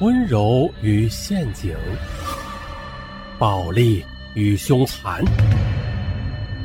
温柔与陷阱，暴力与凶残，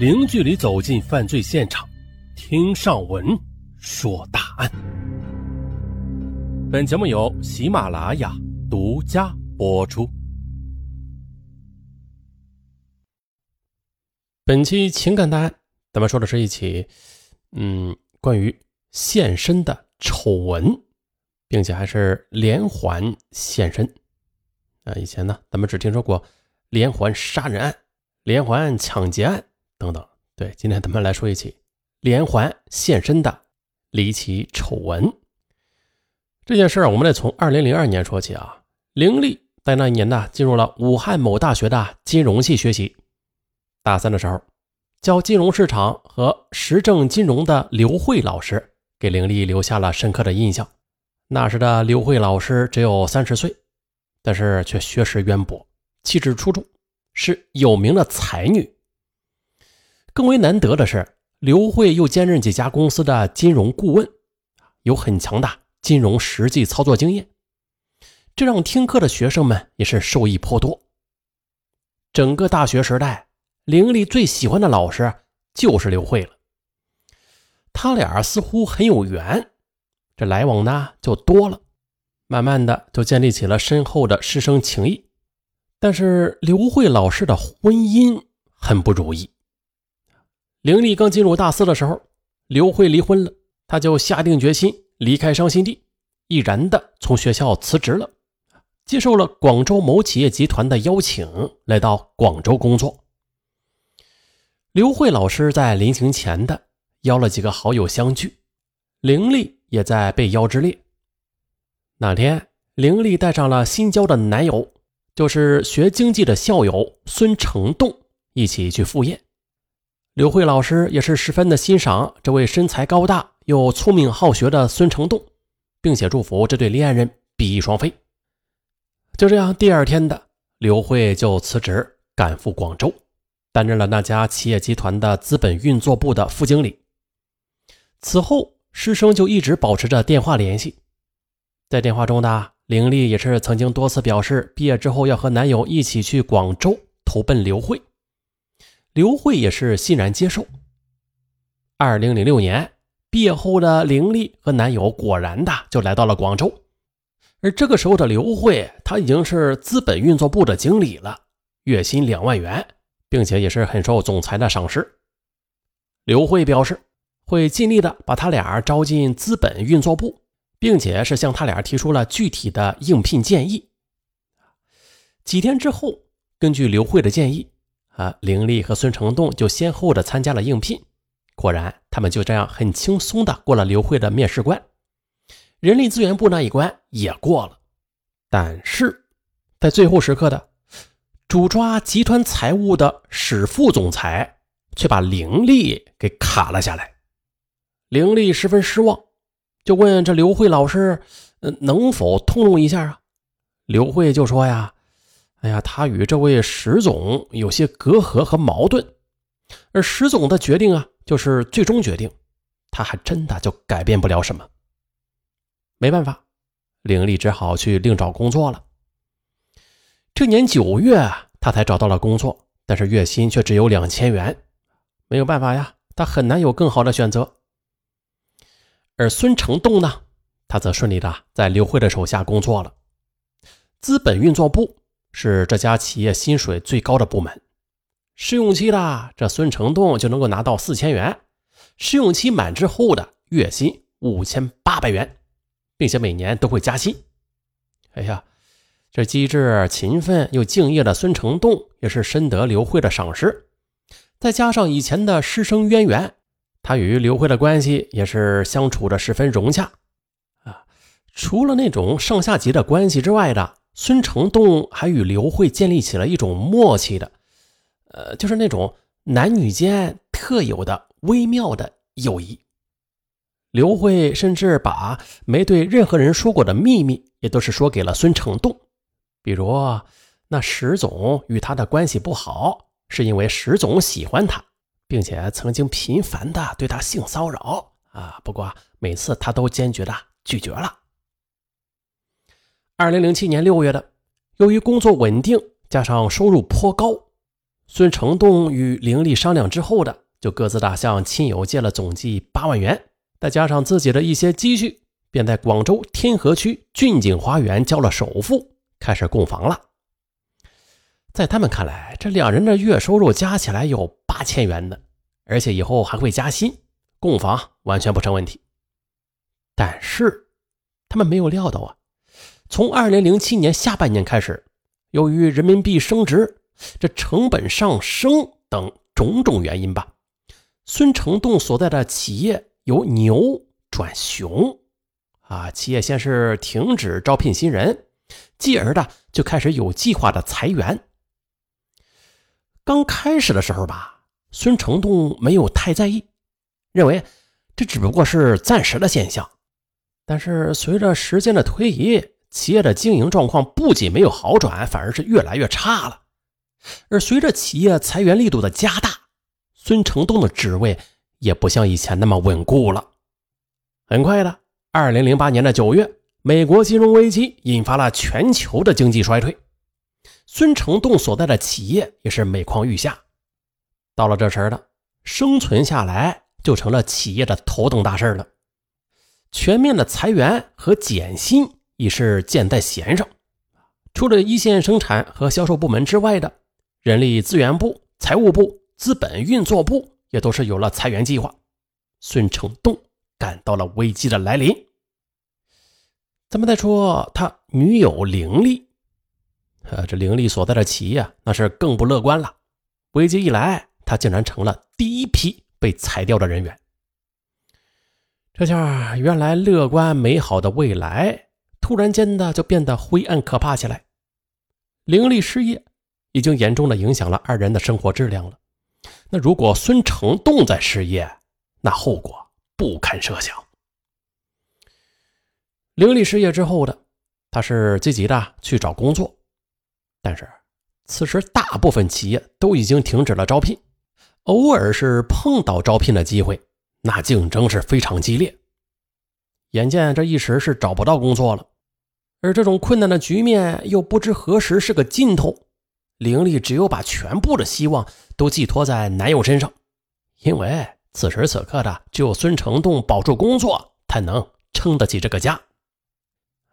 零距离走进犯罪现场，听上文说大案。本节目由喜马拉雅独家播出。本期情感大案，咱们说的是一起，嗯，关于现身的丑闻。并且还是连环现身啊！以前呢，咱们只听说过连环杀人案、连环抢劫案等等。对，今天咱们来说一起连环现身的离奇丑闻。这件事儿，我们得从二零零二年说起啊。凌丽在那一年呢，进入了武汉某大学的金融系学习。大三的时候，教金融市场和实证金融的刘慧老师给凌丽留下了深刻的印象。那时的刘慧老师只有三十岁，但是却学识渊博，气质出众，是有名的才女。更为难得的是，刘慧又兼任几家公司的金融顾问，有很强大金融实际操作经验，这让听课的学生们也是受益颇多。整个大学时代，凌丽最喜欢的老师就是刘慧了，他俩似乎很有缘。这来往呢就多了，慢慢的就建立起了深厚的师生情谊。但是刘慧老师的婚姻很不如意。凌丽刚进入大四的时候，刘慧离婚了，他就下定决心离开伤心地，毅然的从学校辞职了，接受了广州某企业集团的邀请，来到广州工作。刘慧老师在临行前的邀了几个好友相聚，凌丽。也在被邀之列。那天，凌丽带上了新交的男友，就是学经济的校友孙成栋，一起去赴宴。刘慧老师也是十分的欣赏这位身材高大又聪明好学的孙成栋，并且祝福这对恋人比翼双飞。就这样，第二天的刘慧就辞职赶赴广州，担任了那家企业集团的资本运作部的副经理。此后。师生就一直保持着电话联系，在电话中呢，凌丽也是曾经多次表示，毕业之后要和男友一起去广州投奔刘慧，刘慧也是欣然接受。二零零六年毕业后的凌丽和男友果然的就来到了广州，而这个时候的刘慧，她已经是资本运作部的经理了，月薪两万元，并且也是很受总裁的赏识。刘慧表示。会尽力的把他俩招进资本运作部，并且是向他俩提出了具体的应聘建议。几天之后，根据刘慧的建议，啊，凌丽和孙成栋就先后的参加了应聘。果然，他们就这样很轻松的过了刘慧的面试关，人力资源部那一关也过了。但是，在最后时刻的主抓集团财务的史副总裁却把凌丽给卡了下来。凌力十分失望，就问这刘慧老师：“呃，能否通融一下啊？”刘慧就说：“呀，哎呀，他与这位石总有些隔阂和矛盾，而石总的决定啊，就是最终决定，他还真的就改变不了什么。没办法，凌力只好去另找工作了。这年九月，他才找到了工作，但是月薪却只有两千元，没有办法呀，他很难有更好的选择。”而孙成栋呢，他则顺利的在刘慧的手下工作了。资本运作部是这家企业薪水最高的部门，试用期的这孙成栋就能够拿到四千元，试用期满之后的月薪五千八百元，并且每年都会加薪。哎呀，这机智、勤奋又敬业的孙成栋也是深得刘慧的赏识，再加上以前的师生渊源。他与刘慧的关系也是相处的十分融洽，啊，除了那种上下级的关系之外的，孙成栋还与刘慧建立起了一种默契的，呃，就是那种男女间特有的微妙的友谊。刘慧甚至把没对任何人说过的秘密，也都是说给了孙成栋，比如那石总与他的关系不好，是因为石总喜欢他。并且曾经频繁的对他性骚扰啊，不过每次他都坚决的拒绝了。二零零七年六月的，由于工作稳定，加上收入颇高，孙成栋与凌丽商量之后的，就各自的向亲友借了总计八万元，再加上自己的一些积蓄，便在广州天河区骏景花园交了首付，开始供房了。在他们看来，这两人的月收入加起来有八千元的，而且以后还会加薪，供房完全不成问题。但是，他们没有料到啊。从二零零七年下半年开始，由于人民币升值、这成本上升等种种原因吧，孙成栋所在的企业由牛转熊，啊，企业先是停止招聘新人，继而的就开始有计划的裁员。刚开始的时候吧，孙成栋没有太在意，认为这只不过是暂时的现象。但是随着时间的推移，企业的经营状况不仅没有好转，反而是越来越差了。而随着企业裁员力度的加大，孙成栋的职位也不像以前那么稳固了。很快的，二零零八年的九月，美国金融危机引发了全球的经济衰退，孙成栋所在的企业也是每况愈下。到了这时的，生存下来就成了企业的头等大事了，全面的裁员和减薪。已是箭在弦上，除了一线生产和销售部门之外的人力资源部、财务部、资本运作部也都是有了裁员计划。孙成栋感到了危机的来临。咱们再说他女友凌丽，呃，这凌丽所在的企业啊那是更不乐观了。危机一来，他竟然成了第一批被裁掉的人员。这下，原来乐观美好的未来。突然间的就变得灰暗可怕起来，凌厉失业已经严重的影响了二人的生活质量了。那如果孙成栋在失业，那后果不堪设想。凌厉失业之后的，他是积极的去找工作，但是此时大部分企业都已经停止了招聘，偶尔是碰到招聘的机会，那竞争是非常激烈。眼见这一时是找不到工作了。而这种困难的局面又不知何时是个尽头，凌丽只有把全部的希望都寄托在男友身上，因为此时此刻的只有孙成栋保住工作，才能撑得起这个家。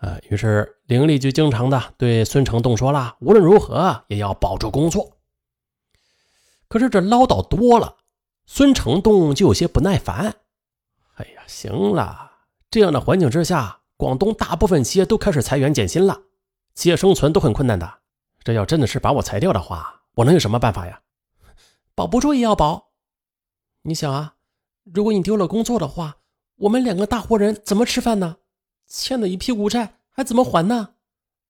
啊，于是凌丽就经常的对孙成栋说了，无论如何也要保住工作。可是这唠叨多了，孙成栋就有些不耐烦。哎呀，行了，这样的环境之下。广东大部分企业都开始裁员减薪了，企业生存都很困难的。这要真的是把我裁掉的话，我能有什么办法呀？保不住也要保。你想啊，如果你丢了工作的话，我们两个大活人怎么吃饭呢？欠了一屁股债还怎么还呢？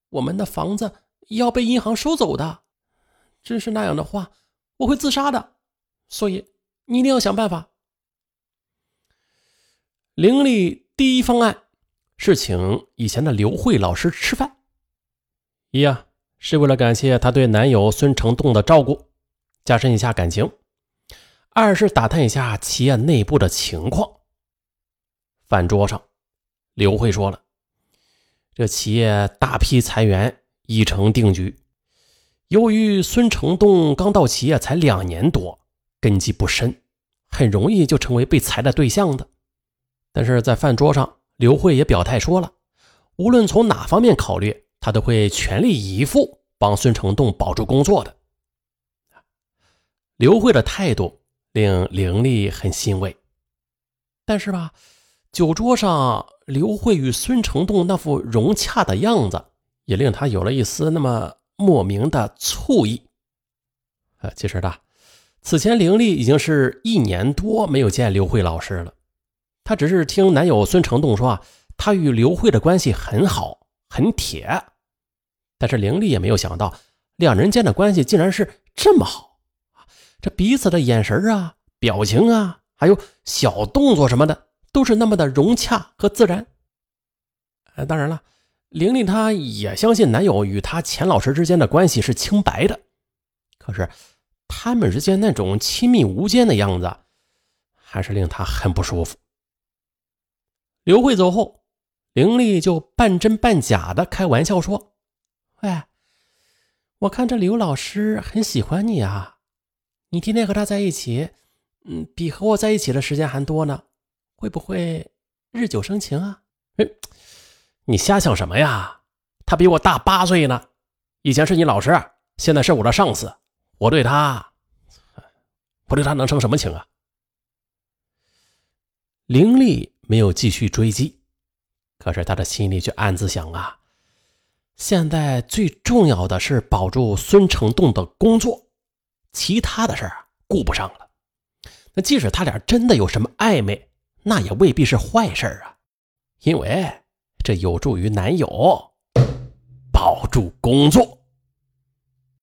我们的房子要被银行收走的。真是那样的话，我会自杀的。所以你一定要想办法。灵力第一方案。是请以前的刘慧老师吃饭，一啊是为了感谢她对男友孙成栋的照顾，加深一下感情；二是打探一下企业内部的情况。饭桌上，刘慧说了，这企业大批裁员已成定局。由于孙成栋刚到企业才两年多，根基不深，很容易就成为被裁的对象的。但是在饭桌上。刘慧也表态说了，无论从哪方面考虑，他都会全力以赴帮孙成栋保住工作的。刘慧的态度令凌丽很欣慰，但是吧，酒桌上刘慧与孙成栋那副融洽的样子，也令他有了一丝那么莫名的醋意。呃，其实的，此前凌丽已经是一年多没有见刘慧老师了。她只是听男友孙成栋说啊，他与刘慧的关系很好很铁，但是凌丽也没有想到，两人间的关系竟然是这么好这彼此的眼神啊、表情啊，还有小动作什么的，都是那么的融洽和自然。呃，当然了，玲玲她也相信男友与她钱老师之间的关系是清白的，可是他们之间那种亲密无间的样子，还是令她很不舒服。刘慧走后，玲丽就半真半假的开玩笑说：“喂，我看这刘老师很喜欢你啊，你天天和他在一起，嗯，比和我在一起的时间还多呢，会不会日久生情啊？”嗯，你瞎想什么呀？他比我大八岁呢，以前是你老师，现在是我的上司，我对他，我对他能生什么情啊？凌丽没有继续追击，可是他的心里却暗自想啊，现在最重要的是保住孙成栋的工作，其他的事儿顾不上了。那即使他俩真的有什么暧昧，那也未必是坏事啊，因为这有助于男友保住工作。